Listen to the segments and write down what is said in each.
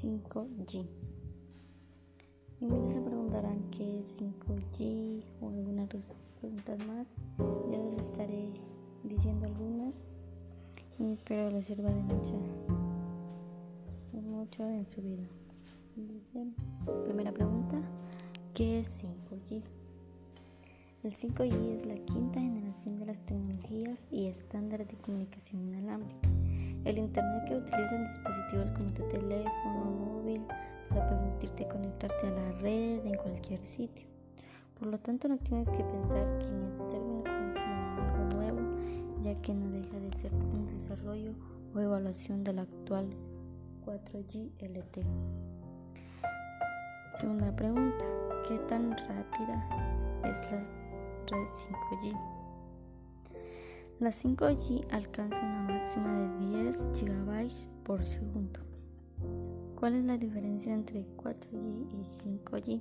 5G. Y muchos se preguntarán qué es 5G o algunas preguntas más. Yo les estaré diciendo algunas y espero les sirva de mucho, mucho en su vida. primera pregunta, ¿qué es 5G? El 5G es la quinta generación de las tecnologías y estándares de comunicación inalámbrica el Internet que utilizan dispositivos como tu teléfono móvil para permitirte conectarte a la red en cualquier sitio. Por lo tanto, no tienes que pensar que en este término como algo nuevo, ya que no deja de ser un desarrollo o evaluación de la actual 4G LTE. Segunda pregunta, ¿qué tan rápida es la red 5G? La 5G alcanza una máxima de 10 GB por segundo. ¿Cuál es la diferencia entre 4G y 5G?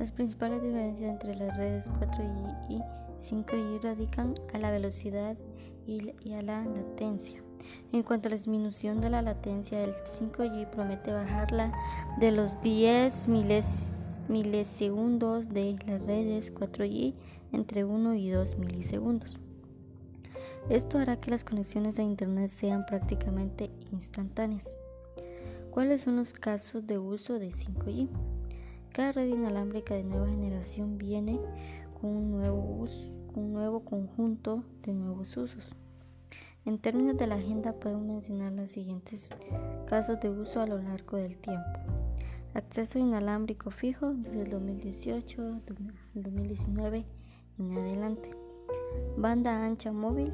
Las principales diferencias entre las redes 4G y 5G radican a la velocidad y a la latencia. En cuanto a la disminución de la latencia, el 5G promete bajarla de los 10 milisegundos de las redes 4G entre 1 y 2 milisegundos. Esto hará que las conexiones a Internet sean prácticamente instantáneas. ¿Cuáles son los casos de uso de 5G? Cada red inalámbrica de nueva generación viene con un nuevo, un nuevo conjunto de nuevos usos. En términos de la agenda podemos mencionar los siguientes casos de uso a lo largo del tiempo. Acceso inalámbrico fijo desde el 2018 al 2019 en adelante. Banda ancha móvil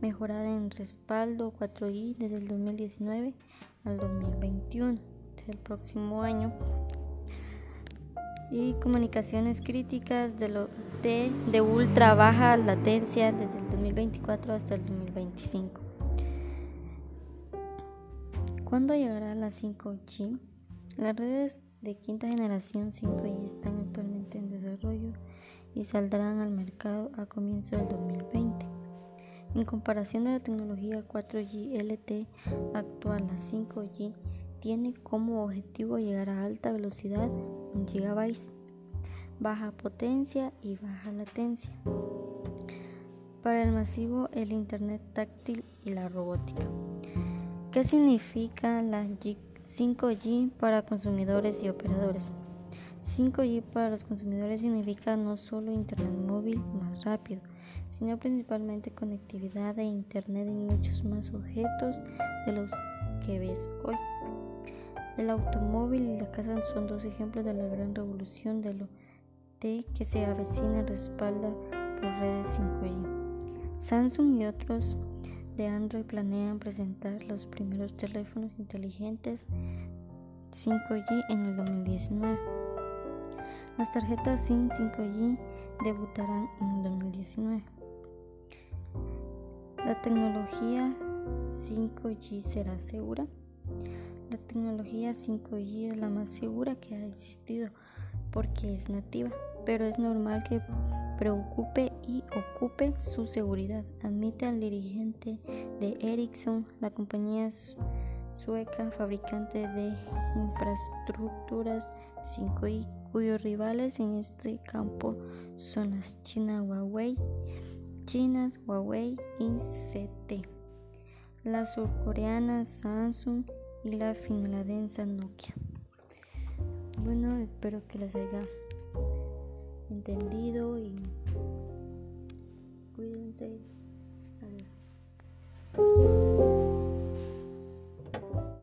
mejorada en respaldo 4i desde el 2019 al 2021, desde el próximo año. Y comunicaciones críticas de, lo, de, de ultra baja latencia desde el 2024 hasta el 2025. ¿Cuándo llegará la 5G? Las redes de quinta generación 5G están actualmente en desarrollo y saldrán al mercado a comienzo del 2020. En comparación de la tecnología 4G LTE actual, la 5G tiene como objetivo llegar a alta velocidad en GB, baja potencia y baja latencia. Para el masivo, el Internet táctil y la robótica. ¿Qué significa la 5G para consumidores y operadores? 5G para los consumidores significa no solo Internet móvil más rápido, sino principalmente conectividad e Internet en muchos más objetos de los que ves hoy. El automóvil y la casa son dos ejemplos de la gran revolución de lo que se avecina respalda por redes 5G. Samsung y otros de Android planean presentar los primeros teléfonos inteligentes 5G en el 2019. Las tarjetas SIM 5G debutarán en el 2019. ¿La tecnología 5G será segura? La tecnología 5G es la más segura que ha existido porque es nativa, pero es normal que preocupe y ocupe su seguridad, admite al dirigente de Ericsson, la compañía sueca fabricante de infraestructuras 5G, cuyos rivales en este campo son las China Huawei chinas Huawei y CT, la surcoreana Samsung y la finlandesa Nokia. Bueno, espero que les haya entendido y cuídense.